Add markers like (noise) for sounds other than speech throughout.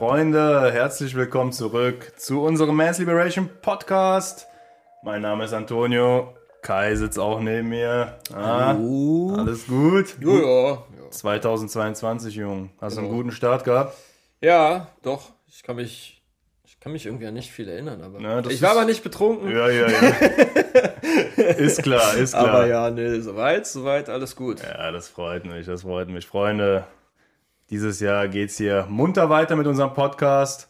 Freunde, herzlich willkommen zurück zu unserem Man's Liberation Podcast. Mein Name ist Antonio, Kai sitzt auch neben mir. Ah, alles gut? Ja, ja. 2022, Jung. Hast du einen Genau. guten Start gehabt? Ja, doch. Ich kann mich, ich kann mich irgendwie an nicht viel erinnern, aber das ich war aber nicht betrunken. Ja, ja, ja. (laughs) ist klar, ist klar. aber ja, nee, soweit, soweit, alles gut. Ja, das freut mich, das freut mich. Freunde, dieses Jahr geht's hier munter weiter mit unserem Podcast.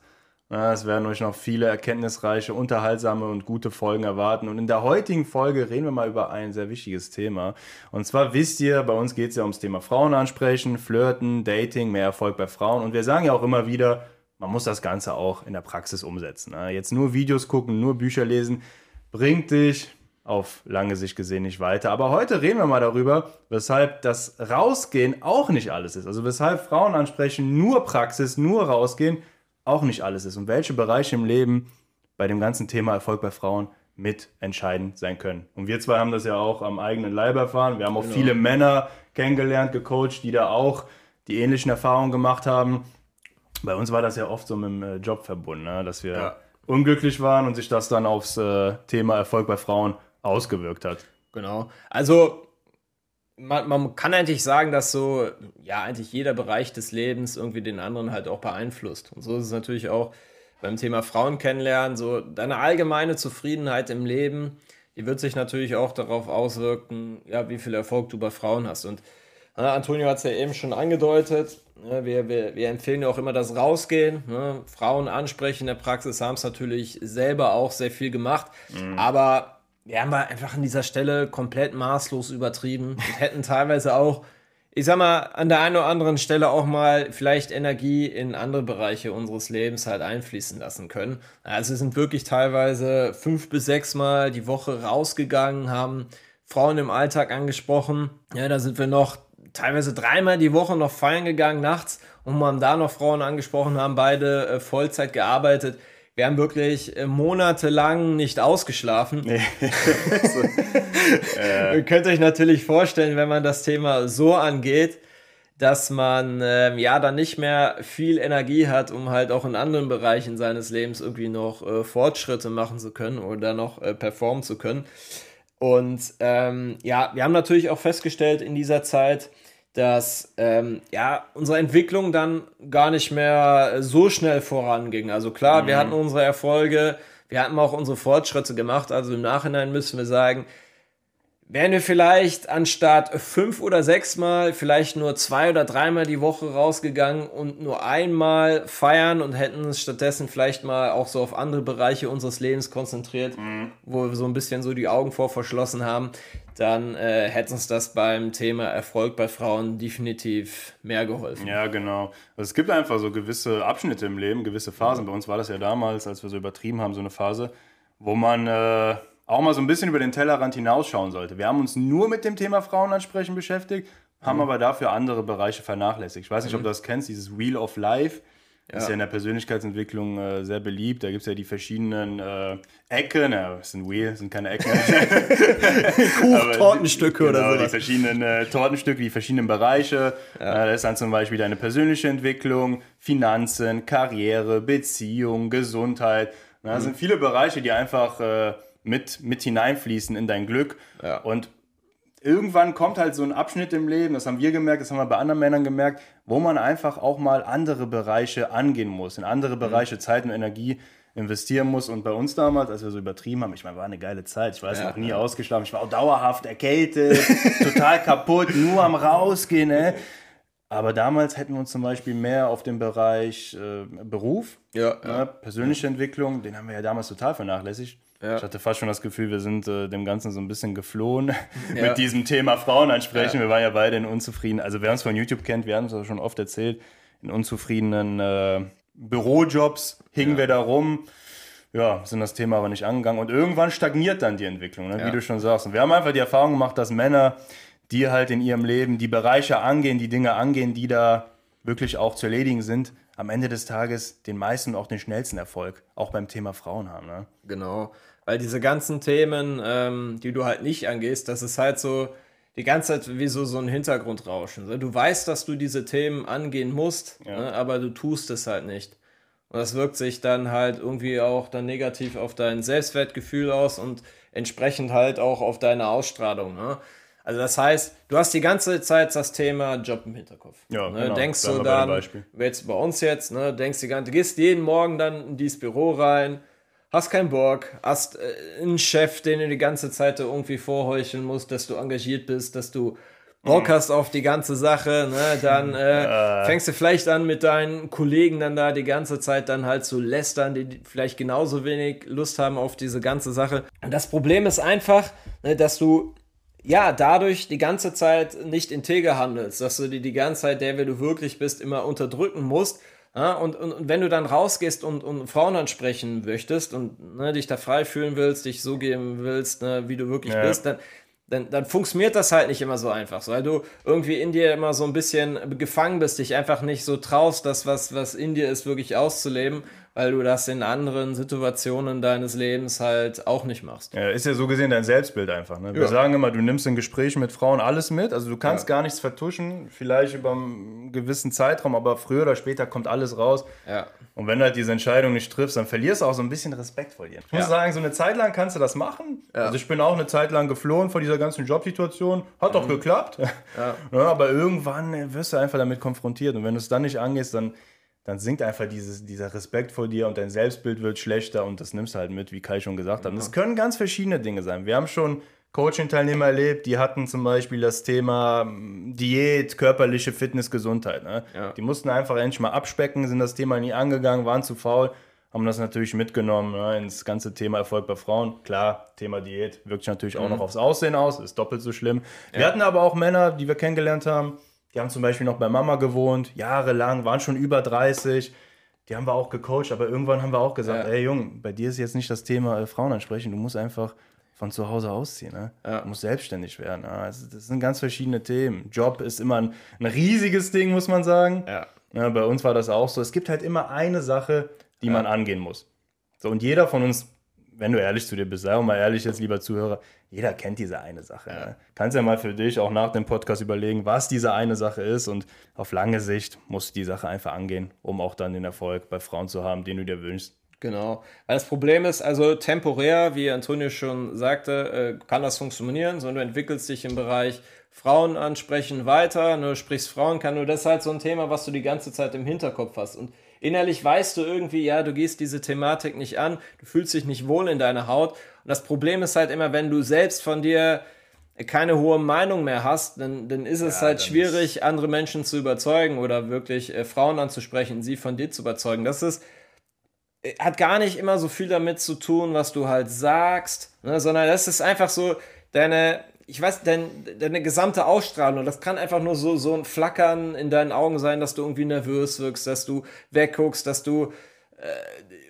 Es werden euch noch viele erkenntnisreiche, unterhaltsame und gute Folgen erwarten. Und in der heutigen Folge reden wir mal über ein sehr wichtiges Thema. Und zwar wisst ihr, bei uns geht's ja ums Thema Frauen ansprechen, Flirten, Dating, mehr Erfolg bei Frauen. Und wir sagen ja auch immer wieder, man muss das Ganze auch in der Praxis umsetzen. Jetzt nur Videos gucken, nur Bücher lesen, bringt dich auf lange Sicht gesehen nicht weiter. Aber heute reden wir mal darüber, weshalb das Rausgehen auch nicht alles ist. Also weshalb Frauen ansprechen nur Praxis, nur Rausgehen auch nicht alles ist. Und welche Bereiche im Leben bei dem ganzen Thema Erfolg bei Frauen mit entscheidend sein können. Und wir zwei haben das ja auch am eigenen Leib erfahren. Wir haben auch viele Männer kennengelernt, gecoacht, die da auch die ähnlichen Erfahrungen gemacht haben. Bei uns war das ja oft so mit dem äh, Job verbunden, ne? dass wir Ja. unglücklich waren und sich das dann aufs äh, Thema Erfolg bei Frauen ausgewirkt hat. Genau. Also, man, man kann eigentlich sagen, dass so, ja, eigentlich jeder Bereich des Lebens irgendwie den anderen halt auch beeinflusst. Und so ist es natürlich auch beim Thema Frauen kennenlernen. So, deine allgemeine Zufriedenheit im Leben, die wird sich natürlich auch darauf auswirken, ja, wie viel Erfolg du bei Frauen hast. Und äh, Antonio hat es ja eben schon angedeutet. Ne, wir, wir, wir empfehlen ja auch immer das Rausgehen. Ne? Frauen ansprechen in der Praxis haben es natürlich selber auch sehr viel gemacht. Aber wir haben wir einfach an dieser Stelle komplett maßlos übertrieben und hätten teilweise auch, ich sag mal, an der einen oder anderen Stelle auch mal vielleicht Energie in andere Bereiche unseres Lebens halt einfließen lassen können. Also wir sind wirklich teilweise fünf bis sechs Mal die Woche rausgegangen, haben Frauen im Alltag angesprochen. Ja, da sind wir noch teilweise dreimal die Woche noch feiern gegangen nachts und haben da noch Frauen angesprochen, haben beide äh, Vollzeit gearbeitet. Wir haben wirklich äh, monatelang nicht ausgeschlafen. (laughs) Ihr könnt euch natürlich vorstellen, wenn man das Thema so angeht, dass man ähm, ja dann nicht mehr viel Energie hat, um halt auch in anderen Bereichen seines Lebens irgendwie noch äh, Fortschritte machen zu können oder noch äh, performen zu können. Und ähm, ja, wir haben natürlich auch festgestellt in dieser Zeit, dass ähm, ja unsere Entwicklung dann gar nicht mehr so schnell voranging. Also klar, wir hatten unsere Erfolge, wir hatten auch unsere Fortschritte gemacht. Also im Nachhinein müssen wir sagen, wären wir vielleicht anstatt fünf oder sechs Mal vielleicht nur zwei oder dreimal die Woche rausgegangen und nur einmal feiern und hätten uns stattdessen vielleicht mal auch so auf andere Bereiche unseres Lebens konzentriert, wo wir so ein bisschen so die Augen vor verschlossen haben, dann äh, hätte uns das beim Thema Erfolg bei Frauen definitiv mehr geholfen. Ja, genau. Also es gibt einfach so gewisse Abschnitte im Leben, gewisse Phasen. Bei uns war das ja damals, als wir so übertrieben haben, so eine Phase, wo man äh, auch mal so ein bisschen über den Tellerrand hinausschauen sollte. Wir haben uns nur mit dem Thema Frauenansprechen beschäftigt, haben aber dafür andere Bereiche vernachlässigt. Ich weiß nicht, ob du das kennst, dieses Wheel of Life. Das ist ja in der Persönlichkeitsentwicklung äh, sehr beliebt. Da gibt es ja die verschiedenen äh, Ecken. Ja, es sind Wheel, es sind keine Ecken. (laughs) Aber Tortenstücke oder genau, die verschiedenen äh, Tortenstücke, die verschiedenen Bereiche. Äh, da ist dann zum Beispiel deine persönliche Entwicklung, Finanzen, Karriere, Beziehung, Gesundheit. Na, Mhm. Das sind viele Bereiche, die einfach äh, mit, mit hineinfließen in dein Glück. Ja. Und irgendwann kommt halt so ein Abschnitt im Leben, das haben wir gemerkt, das haben wir bei anderen Männern gemerkt, wo man einfach auch mal andere Bereiche angehen muss, in andere Bereiche Zeit und Energie investieren muss. Und bei uns damals, als wir so übertrieben haben, ich meine, war eine geile Zeit. Ich weiß Ja, noch nie ja. ausgeschlafen. Ich war auch dauerhaft erkältet, (laughs) total kaputt, nur am Rausgehen. Ne? Aber damals hätten wir uns zum Beispiel mehr auf den Bereich äh, Beruf, Ja, ne, persönliche Entwicklung, den haben wir ja damals total vernachlässigt. Ja. Ich hatte fast schon das Gefühl, wir sind äh, dem Ganzen so ein bisschen geflohen (laughs) Ja. mit diesem Thema Frauen ansprechen. Wir waren ja beide in unzufrieden, also wer uns von YouTube kennt, wir haben es ja schon oft erzählt, in unzufriedenen äh, Bürojobs hingen wir da rum. Ja, sind das Thema aber nicht angegangen. Und irgendwann stagniert dann die Entwicklung, ne? wie Ja. du schon sagst. Und wir haben einfach die Erfahrung gemacht, dass Männer, die halt in ihrem Leben die Bereiche angehen, die Dinge angehen, die da wirklich auch zu erledigen sind, am Ende des Tages den meisten und auch den schnellsten Erfolg, auch beim Thema Frauen haben. Ne? Genau. Weil diese ganzen Themen, ähm, die du halt nicht angehst, das ist halt so die ganze Zeit wie so, so ein Hintergrundrauschen. Du weißt, dass du diese Themen angehen musst, ne, aber du tust es halt nicht. Und das wirkt sich dann halt irgendwie auch dann negativ auf dein Selbstwertgefühl aus und entsprechend halt auch auf deine Ausstrahlung. Ne? Also das heißt, du hast die ganze Zeit das Thema Job im Hinterkopf. Ja, ne? genau. Denkst du dann, jetzt bei uns jetzt, ne, denkst die ganze, gehst jeden Morgen dann in dieses Büro rein, hast keinen Bock, hast äh, einen Chef, den du die ganze Zeit irgendwie vorheucheln musst, dass du engagiert bist, dass du Bock mhm. hast auf die ganze Sache, ne, dann äh, fängst du vielleicht an mit deinen Kollegen dann da die ganze Zeit dann halt zu lästern, die vielleicht genauso wenig Lust haben auf diese ganze Sache. Und das Problem ist einfach, ne, dass du ja, dadurch die ganze Zeit nicht integer handelst, dass du die die ganze Zeit, der wer du wirklich bist, immer unterdrücken musst. Ja, und, und, und, wenn du dann rausgehst und, und Frauen ansprechen möchtest und ne, dich da frei fühlen willst, dich so geben willst, ne, wie du wirklich ja. bist, dann, dann, dann funktioniert das halt nicht immer so einfach, weil du irgendwie in dir immer so ein bisschen gefangen bist, dich einfach nicht so traust, das, was, was in dir ist, wirklich auszuleben weil du das in anderen Situationen deines Lebens halt auch nicht machst. Ja, ist ja so gesehen dein Selbstbild einfach. Ne? Wir ja. sagen immer, du nimmst in Gesprächen mit Frauen alles mit, also du kannst ja. gar nichts vertuschen, vielleicht über einen gewissen Zeitraum, aber früher oder später kommt alles raus. Ja. Und wenn du halt diese Entscheidung nicht triffst, dann verlierst du auch so ein bisschen Respekt vor dir. Ich muss sagen, so eine Zeit lang kannst du das machen. Also ich bin auch eine Zeit lang geflohen vor dieser ganzen Jobsituation. Hat mhm. auch geklappt. (laughs) aber irgendwann wirst du einfach damit konfrontiert. Und wenn du es dann nicht angehst, dann dann sinkt einfach dieses, dieser Respekt vor dir und dein Selbstbild wird schlechter und das nimmst du halt mit, wie Kai schon gesagt hat. Und das können ganz verschiedene Dinge sein. Wir haben schon Coaching-Teilnehmer erlebt, die hatten zum Beispiel das Thema hm, Diät, körperliche Fitness, Gesundheit. Ne? Ja. Die mussten einfach endlich mal abspecken, sind das Thema nie angegangen, waren zu faul, haben das natürlich mitgenommen ne, ins ganze Thema Erfolg bei Frauen. Klar, Thema Diät wirkt sich natürlich mhm. auch noch aufs Aussehen aus, ist doppelt so schlimm. Ja. Wir hatten aber auch Männer, die wir kennengelernt haben, die haben zum Beispiel noch bei Mama gewohnt, jahrelang, waren schon über 30. Die haben wir auch gecoacht, aber irgendwann haben wir auch gesagt, ja. ey Jung, bei dir ist jetzt nicht das Thema äh, Frauen ansprechen, du musst einfach von zu Hause ausziehen. Ne? Ja. Du musst selbstständig werden. Ne? Also das sind ganz verschiedene Themen. Job ist immer ein, ein riesiges Ding, muss man sagen. Ja. ja. bei uns war das auch so. Es gibt halt immer eine Sache, die man angehen muss. So, und jeder von uns wenn du ehrlich zu dir bist, sei auch mal ehrlich jetzt, lieber Zuhörer, jeder kennt diese eine Sache. Ja. Ne? Kannst ja mal für dich auch nach dem Podcast überlegen, was diese eine Sache ist und auf lange Sicht musst du die Sache einfach angehen, um auch dann den Erfolg bei Frauen zu haben, den du dir wünschst. Genau. Weil das Problem ist, also temporär, wie Antonio schon sagte, äh, kann das funktionieren, sondern du entwickelst dich im Bereich Frauen ansprechen weiter, ne, du sprichst Frauen, kann nur das ist halt so ein Thema, was du die ganze Zeit im Hinterkopf hast. Und Innerlich weißt du irgendwie, ja, du gehst diese Thematik nicht an, du fühlst dich nicht wohl in deiner Haut. Und das Problem ist halt immer, wenn du selbst von dir keine hohe Meinung mehr hast, dann, dann ist es ja, halt schwierig, andere Menschen zu überzeugen oder wirklich äh, Frauen anzusprechen, sie von dir zu überzeugen. Das ist, äh, hat gar nicht immer so viel damit zu tun, was du halt sagst, ne, sondern das ist einfach so deine, ich weiß, dein, deine gesamte Ausstrahlung, das kann einfach nur so, so ein Flackern in deinen Augen sein, dass du irgendwie nervös wirkst, dass du wegguckst, dass du äh,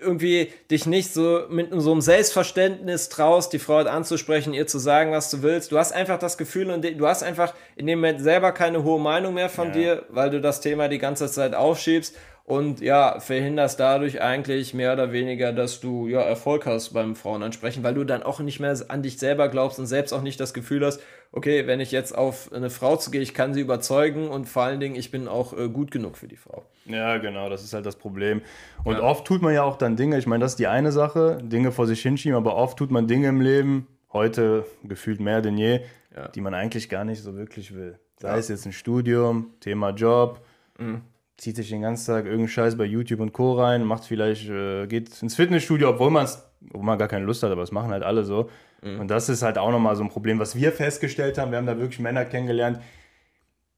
irgendwie dich nicht so mit so einem Selbstverständnis traust, die Frau halt anzusprechen, ihr zu sagen, was du willst. Du hast einfach das Gefühl und du hast einfach in dem Moment selber keine hohe Meinung mehr von ja. dir, weil du das Thema die ganze Zeit aufschiebst und ja, verhinderst dadurch eigentlich mehr oder weniger, dass du ja Erfolg hast beim Frauenansprechen, weil du dann auch nicht mehr an dich selber glaubst und selbst auch nicht das Gefühl hast, okay, wenn ich jetzt auf eine Frau zugehe, ich kann sie überzeugen und vor allen Dingen, ich bin auch äh, gut genug für die Frau. Ja, genau, das ist halt das Problem. Und ja. oft tut man ja auch dann Dinge, ich meine, das ist die eine Sache, Dinge vor sich hinschieben, aber oft tut man Dinge im Leben, heute gefühlt mehr denn je, ja. die man eigentlich gar nicht so wirklich will. Sei ja. es jetzt ein Studium, Thema Job, mhm zieht sich den ganzen Tag irgendeinen Scheiß bei YouTube und Co. rein, macht vielleicht, äh, geht ins Fitnessstudio, obwohl, man's, obwohl man gar keine Lust hat, aber das machen halt alle so. Mhm. Und das ist halt auch nochmal so ein Problem, was wir festgestellt haben. Wir haben da wirklich Männer kennengelernt,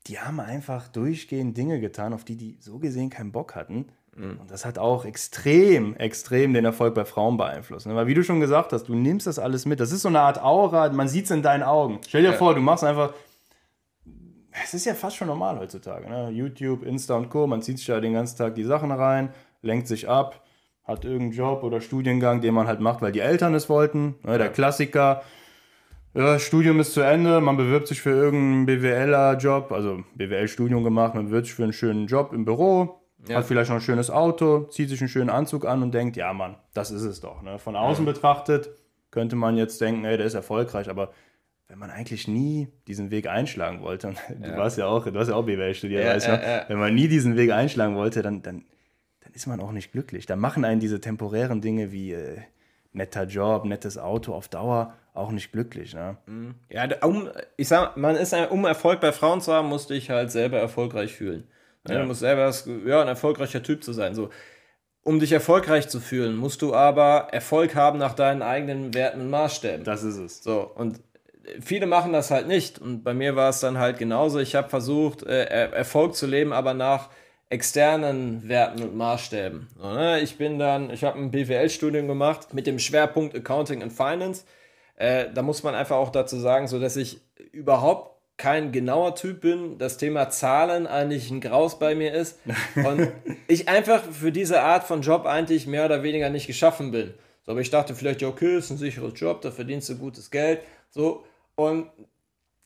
die haben einfach durchgehend Dinge getan, auf die die so gesehen keinen Bock hatten. Mhm. Und das hat auch extrem, extrem den Erfolg bei Frauen beeinflusst. Ne? Weil wie du schon gesagt hast, du nimmst das alles mit. Das ist so eine Art Aura, man sieht es in deinen Augen. Stell dir ja. vor, du machst einfach es ist ja fast schon normal heutzutage. Ne? YouTube, Insta und Co. Man zieht sich ja den ganzen Tag die Sachen rein, lenkt sich ab, hat irgendeinen Job oder Studiengang, den man halt macht, weil die Eltern es wollten. Ne? Der Klassiker. Ja, Studium ist zu Ende, man bewirbt sich für irgendeinen BWLer-Job, also BWL-Studium gemacht, man bewirbt sich für einen schönen Job im Büro, ja. hat vielleicht noch ein schönes Auto, zieht sich einen schönen Anzug an und denkt, ja Mann, das ist es doch. Ne? Von außen ja. betrachtet könnte man jetzt denken, ey, der ist erfolgreich, aber wenn man eigentlich nie diesen Weg einschlagen wollte, und (laughs) du warst ja auch, du hast ja auch BWL studiert, ja, weißt du, wenn man nie diesen Weg einschlagen wollte, dann, dann dann ist man auch nicht glücklich. Da machen einen diese temporären Dinge wie äh, netter Job, nettes Auto auf Dauer auch nicht glücklich. Ne? Ja, um, ich sag, man ist, um Erfolg bei Frauen zu haben, musst du dich halt selber erfolgreich fühlen. Ne? Ja. Du musst selber ja, ein erfolgreicher Typ zu sein. So. Um dich erfolgreich zu fühlen, musst du aber Erfolg haben nach deinen eigenen Werten und Maßstäben. Das ist es. So, und viele machen das halt nicht. Und bei mir war es dann halt genauso. Ich habe versucht, äh, Erfolg zu leben, aber nach externen Werten und Maßstäben. So, ne? Ich bin dann, ich habe ein BWL-Studium gemacht mit dem Schwerpunkt Accounting and Finance. Äh, da muss man einfach auch dazu sagen, so dass ich überhaupt kein genauer Typ bin, das Thema Zahlen eigentlich ein Graus bei mir ist und (laughs) ich einfach für diese Art von Job eigentlich mehr oder weniger nicht geschaffen bin. So, aber ich dachte vielleicht, ja, okay, ist ein sicheres Job, da verdienst du gutes Geld. So, und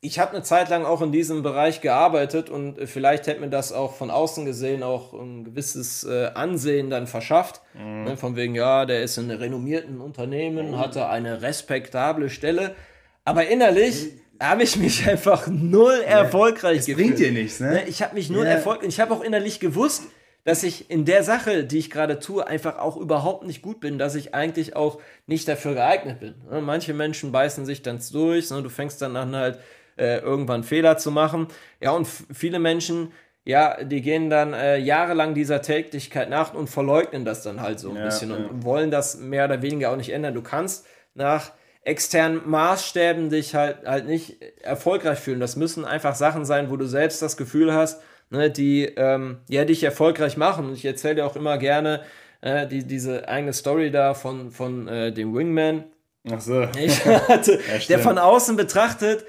ich habe eine Zeit lang auch in diesem Bereich gearbeitet und vielleicht hätte mir das auch von außen gesehen auch ein gewisses äh, Ansehen dann verschafft. Mhm. Ne, von wegen, ja, der ist in einem renommierten Unternehmen, mhm. hatte eine respektable Stelle. Aber innerlich habe ich mich einfach null ja, erfolgreich gefühlt. bringt dir nichts, ne? ne ich habe mich null ja. erfolgreich. Ich habe auch innerlich gewusst, dass ich in der Sache, die ich gerade tue, einfach auch überhaupt nicht gut bin, dass ich eigentlich auch nicht dafür geeignet bin. Ne, manche Menschen beißen sich dann durch, du fängst dann an halt äh, irgendwann Fehler zu machen. Ja, und viele Menschen, ja, die gehen dann äh, jahrelang dieser Tätigkeit nach und verleugnen das dann halt so ein ja, bisschen ja. und wollen das mehr oder weniger auch nicht ändern. Du kannst nach externen Maßstäben dich halt, halt nicht erfolgreich fühlen. Das müssen einfach Sachen sein, wo du selbst das Gefühl hast, ne, die ähm, ja, dich erfolgreich machen. Und ich erzähle dir auch immer gerne äh, die, diese eigene Story da von, von äh, dem Wingman. Ach so. (laughs) Hatte, ja, der von außen betrachtet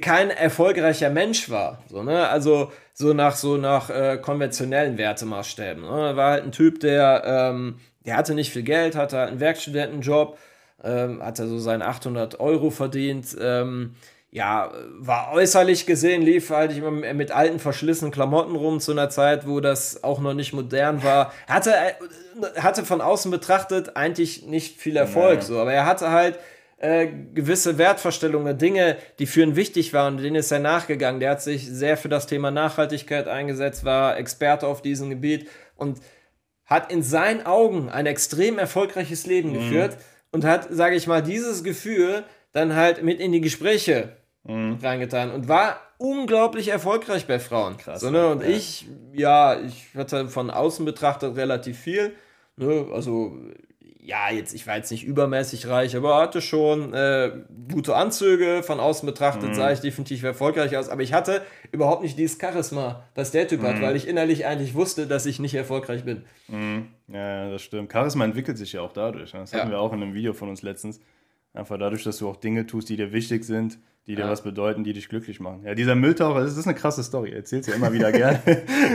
kein erfolgreicher Mensch war. So, ne? Also so nach so nach äh, konventionellen Wertemaßstäben. Ne? War halt ein Typ, der, ähm, der hatte nicht viel Geld, hatte einen Werkstudentenjob, ähm, hatte so seine 800 Euro verdient. Ähm, ja, war äußerlich gesehen, lief halt immer mit alten, verschlissenen Klamotten rum zu einer Zeit, wo das auch noch nicht modern war. Hatte, äh, hatte von außen betrachtet eigentlich nicht viel Erfolg, ja. so, aber er hatte halt äh, gewisse Wertvorstellungen, Dinge, die für ihn wichtig waren, denen ist er nachgegangen. Der hat sich sehr für das Thema Nachhaltigkeit eingesetzt, war Experte auf diesem Gebiet und hat in seinen Augen ein extrem erfolgreiches Leben mhm. geführt und hat, sage ich mal, dieses Gefühl dann halt mit in die Gespräche mhm. reingetan und war unglaublich erfolgreich bei Frauen. Krass. So, ne? Und ja. ich, ja, ich hatte von außen betrachtet relativ viel. Ne? Also ja, jetzt, ich war jetzt nicht übermäßig reich, aber hatte schon äh, gute Anzüge. Von außen betrachtet mhm. sah ich definitiv erfolgreich aus, aber ich hatte überhaupt nicht dieses Charisma, was der Typ mhm. hat, weil ich innerlich eigentlich wusste, dass ich nicht erfolgreich bin. Mhm. Ja, das stimmt. Charisma entwickelt sich ja auch dadurch. Ne? Das ja. hatten wir auch in einem Video von uns letztens. Einfach dadurch, dass du auch Dinge tust, die dir wichtig sind, die dir ja. was bedeuten, die dich glücklich machen. Ja, dieser Mülltaucher, das ist eine krasse Story. Erzählst ja immer wieder (laughs) gerne.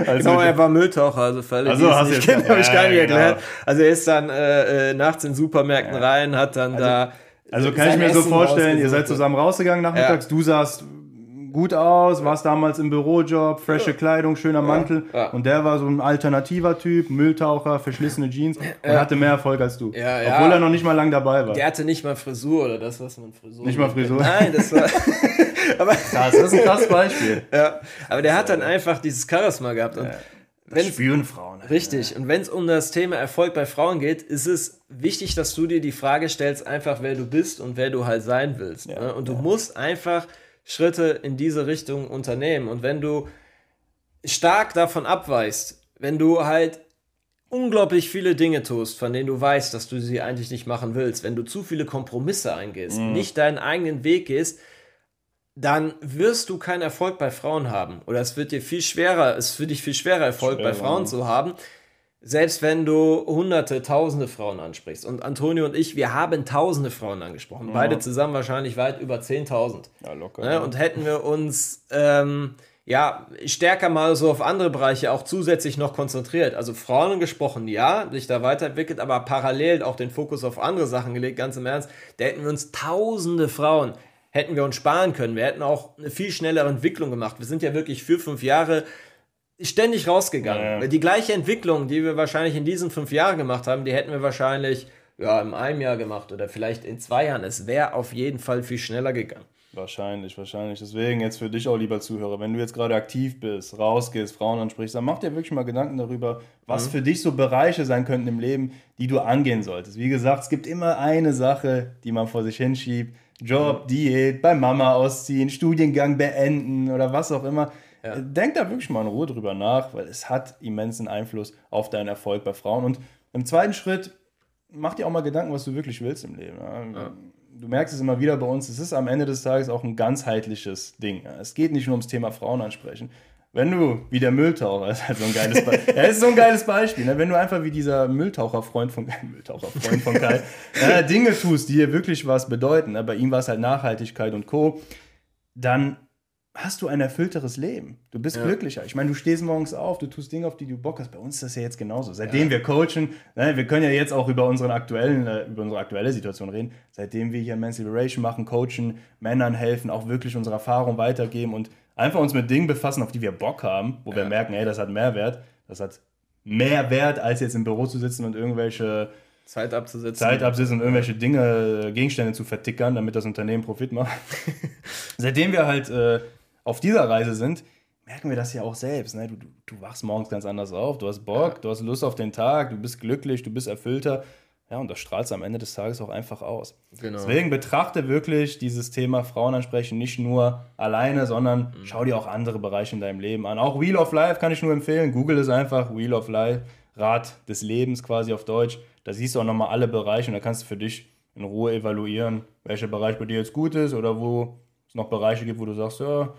also genau, er war Mülltaucher, also alle, also, es nicht kennen, habe ich gar nicht erklärt. Genau. Also er ist dann äh, äh, nachts in Supermärkten ja. rein, hat dann also, da Also kann ich mir Essen so vorstellen, ihr seid zusammen rausgegangen nachmittags, du sahst gut aus, warst damals im Bürojob, frische Kleidung, schöner Mantel. Ja. Und der war so ein alternativer Typ, Mülltaucher, verschlissene Jeans und ja. hatte mehr Erfolg als du. Ja, Obwohl er noch nicht mal lang dabei war. Der hatte nicht mal Frisur oder das, was man Frisur Nicht mal Frisur? Nein, das war... (laughs) aber das ist ein krasses Beispiel. Ja, aber der hat dann einfach dieses Charisma gehabt und das spüren Frauen. Halt, richtig. Ne? Und wenn es um das Thema Erfolg bei Frauen geht, ist es wichtig, dass du dir die Frage stellst, einfach wer du bist und wer du halt sein willst. Ja, ne? Und du ja. musst einfach Schritte in diese Richtung unternehmen. Und wenn du stark davon abweichst, wenn du halt unglaublich viele Dinge tust, von denen du weißt, dass du sie eigentlich nicht machen willst, wenn du zu viele Kompromisse eingehst, mhm. nicht deinen eigenen Weg gehst, dann wirst du keinen Erfolg bei Frauen haben. Oder es wird dir viel schwerer, es ist für dich viel schwerer, Erfolg Schwer, bei Frauen zu haben, selbst wenn du hunderte, tausende Frauen ansprichst. Und Antonio und ich, wir haben tausende Frauen angesprochen. Ja. Beide zusammen wahrscheinlich weit über 10.000. Ja, locker. Ne? Und hätten wir uns ähm, ja stärker mal so auf andere Bereiche auch zusätzlich noch konzentriert. Also Frauen gesprochen, ja, sich da weiterentwickelt, aber parallel auch den Fokus auf andere Sachen gelegt, ganz im Ernst. Da hätten wir uns tausende Frauen hätten wir uns sparen können. Wir hätten auch eine viel schnellere Entwicklung gemacht. Wir sind ja wirklich für fünf Jahre ständig rausgegangen. Ja. Die gleiche Entwicklung, die wir wahrscheinlich in diesen fünf Jahren gemacht haben, die hätten wir wahrscheinlich ja, in einem Jahr gemacht oder vielleicht in zwei Jahren. Es wäre auf jeden Fall viel schneller gegangen. Wahrscheinlich, wahrscheinlich. Deswegen jetzt für dich auch, lieber Zuhörer, wenn du jetzt gerade aktiv bist, rausgehst, Frauen ansprichst, dann mach dir wirklich mal Gedanken darüber, was mhm. für dich so Bereiche sein könnten im Leben, die du angehen solltest. Wie gesagt, es gibt immer eine Sache, die man vor sich hinschiebt. Job, mhm. Diät, bei Mama ausziehen, Studiengang beenden oder was auch immer. Ja. Denk da wirklich mal in Ruhe drüber nach, weil es hat immensen Einfluss auf deinen Erfolg bei Frauen. Und im zweiten Schritt, mach dir auch mal Gedanken, was du wirklich willst im Leben. Ja. Du merkst es immer wieder bei uns, es ist am Ende des Tages auch ein ganzheitliches Ding. Es geht nicht nur ums Thema Frauen ansprechen. Wenn du wie der Mülltaucher, (laughs) ist halt so ein geiles Beispiel. ja, ist so ein geiles Beispiel. Ne? Wenn du einfach wie dieser Mülltaucherfreund von Mülltaucherfreund von Kai äh, (laughs) Dinge tust, die dir wirklich was bedeuten. Ne? Bei ihm war es halt Nachhaltigkeit und Co. Dann hast du ein erfüllteres Leben. Du bist ja. glücklicher. Ich meine, du stehst morgens auf, du tust Dinge, auf die du Bock hast. Bei uns ist das ja jetzt genauso. Seitdem ja. wir coachen, ne, wir können ja jetzt auch über, unseren aktuellen, äh, über unsere aktuelle Situation reden. Seitdem wir hier Men's Liberation machen, coachen, Männern helfen, auch wirklich unsere Erfahrung weitergeben und einfach uns mit Dingen befassen, auf die wir Bock haben, wo ja. wir merken, ey, das hat Mehrwert. Das hat mehr Wert, als jetzt im Büro zu sitzen und irgendwelche Zeit abzusetzen. Zeit absetzen und irgendwelche Dinge, Gegenstände zu vertickern, damit das Unternehmen Profit macht. (laughs) Seitdem wir halt äh, auf dieser Reise sind, merken wir das ja auch selbst. Ne? Du, du, du wachst morgens ganz anders auf, du hast Bock, ja. du hast Lust auf den Tag, du bist glücklich, du bist erfüllter. Ja, und das strahlst am Ende des Tages auch einfach aus. Genau. Deswegen betrachte wirklich dieses Thema Frauen ansprechen nicht nur alleine, sondern mhm. schau dir auch andere Bereiche in deinem Leben an. Auch Wheel of Life kann ich nur empfehlen. Google es einfach, Wheel of Life, Rad des Lebens quasi auf Deutsch. Da siehst du auch nochmal alle Bereiche und da kannst du für dich in Ruhe evaluieren, welcher Bereich bei dir jetzt gut ist oder wo es noch Bereiche gibt, wo du sagst, ja,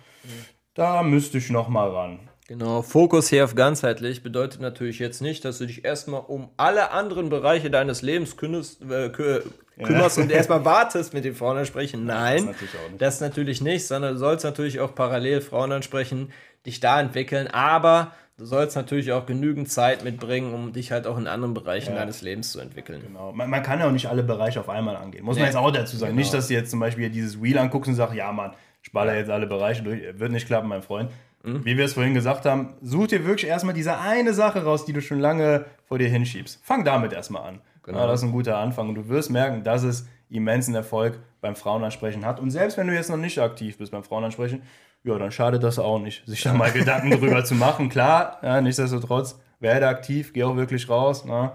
da müsste ich noch mal ran. Genau, Fokus hier auf ganzheitlich bedeutet natürlich jetzt nicht, dass du dich erstmal um alle anderen Bereiche deines Lebens kümmerst, äh, kümmerst ja. und erstmal wartest, mit den Frauen ansprechen. Nein, das, natürlich das natürlich nicht, sondern du sollst natürlich auch parallel Frauen ansprechen, dich da entwickeln, aber du sollst natürlich auch genügend Zeit mitbringen, um dich halt auch in anderen Bereichen ja. deines Lebens zu entwickeln. Genau. Man, man, kann ja auch nicht alle Bereiche auf einmal angehen. Muss nee. man jetzt auch dazu sagen. Genau. Nicht, dass du jetzt zum Beispiel dieses Wheel anguckst und sagst, ja Mann, ich baller jetzt alle Bereiche durch. Wird nicht klappen, mein Freund. Mhm. Wie wir es vorhin gesagt haben, such dir wirklich erstmal diese eine Sache raus, die du schon lange vor dir hinschiebst. Fang damit erstmal an. Genau. Ja, das ist ein guter Anfang. Und du wirst merken, dass es immensen Erfolg beim Frauenansprechen hat. Und selbst wenn du jetzt noch nicht aktiv bist beim Frauenansprechen, ja, dann schadet das auch nicht, sich da mal Gedanken drüber zu machen. Klar, ja, nichtsdestotrotz, werde aktiv, geh auch wirklich raus. Na, ne?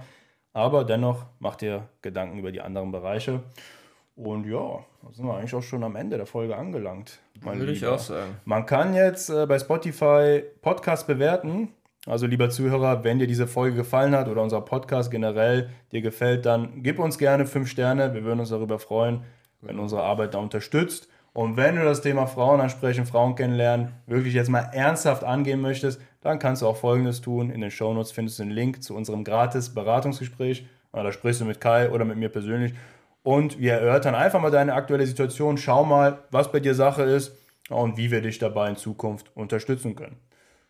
aber dennoch mach dir Gedanken über die anderen Bereiche. Und ja, da sind wir eigentlich auch schon am Ende der Folge angelangt. Würde ich auch sagen. Man kann jetzt äh, bei Spotify Podcast bewerten. Also lieber Zuhörer, wenn dir diese Folge gefallen hat oder unser Podcast generell dir gefällt, dann gib uns gerne fünf Sterne. Wir würden uns darüber freuen, wenn unsere Arbeit da unterstützt. Und wenn du das Thema Frauen ansprechen, Frauen kennenlernen, wirklich jetzt mal ernsthaft angehen möchtest, dann kannst du auch Folgendes tun. In den Shownotes findest du den Link zu unserem gratis Beratungsgespräch. Da sprichst du mit Kai oder mit mir persönlich und wir erörtern einfach mal deine aktuelle Situation. Schau mal, was bei dir Sache ist und wie wir dich dabei in Zukunft unterstützen können.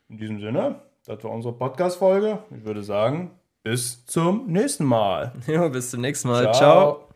In diesem Sinne, das war unsere Podcast-Folge. Ich würde sagen, bis zum nächsten Mal. (laughs) Ja, bis zum nächsten Mal. Ciao. Ciao.